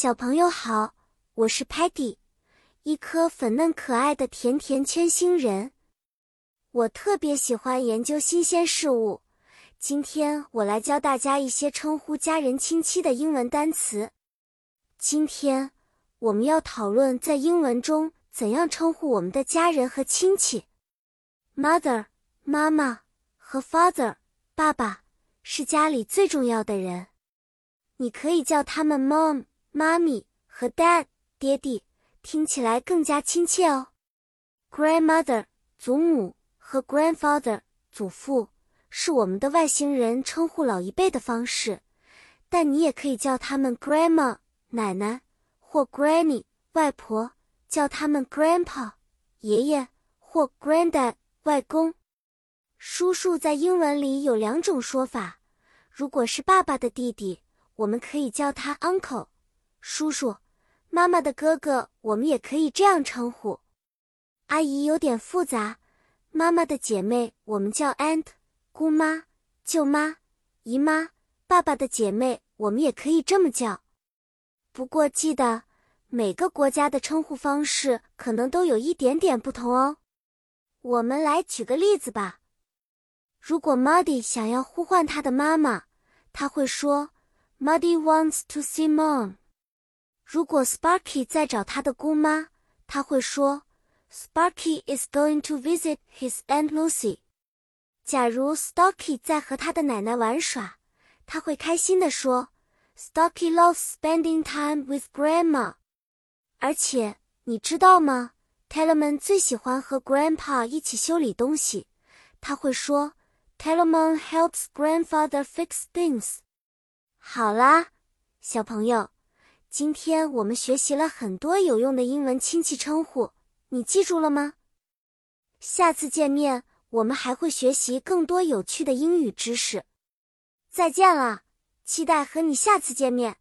小朋友好，我是 Patty，一颗粉嫩可爱的甜甜圈星人。我特别喜欢研究新鲜事物。今天我来教大家一些称呼家人亲戚的英文单词。今天我们要讨论在英文中怎样称呼我们的家人和亲戚。Mother 妈妈和 Father 爸爸是家里最重要的人，你可以叫他们 Mom。妈咪和 dad 爹地听起来更加亲切哦。Grandmother 祖母和 grandfather 祖父是我们的外星人称呼老一辈的方式，但你也可以叫他们 grandma 奶奶或 granny 外婆，叫他们 grandpa 爷爷或 granddad 外公。叔叔在英文里有两种说法，如果是爸爸的弟弟，我们可以叫他 uncle。叔叔，妈妈的哥哥，我们也可以这样称呼。阿姨有点复杂，妈妈的姐妹我们叫 aunt，姑妈、舅妈、姨妈。爸爸的姐妹我们也可以这么叫。不过记得，每个国家的称呼方式可能都有一点点不同哦。我们来举个例子吧。如果 Muddy 想要呼唤他的妈妈，他会说：“Muddy wants to see mom。”如果 Sparky 在找他的姑妈，他会说：“Sparky is going to visit his aunt Lucy。”假如 Stocky 在和他的奶奶玩耍，他会开心地说：“Stocky loves spending time with Grandma。”而且你知道吗？Tellerman 最喜欢和 Grandpa 一起修理东西。他会说：“Tellerman helps Grandfather fix things。”好啦，小朋友。今天我们学习了很多有用的英文亲戚称呼，你记住了吗？下次见面我们还会学习更多有趣的英语知识。再见了，期待和你下次见面。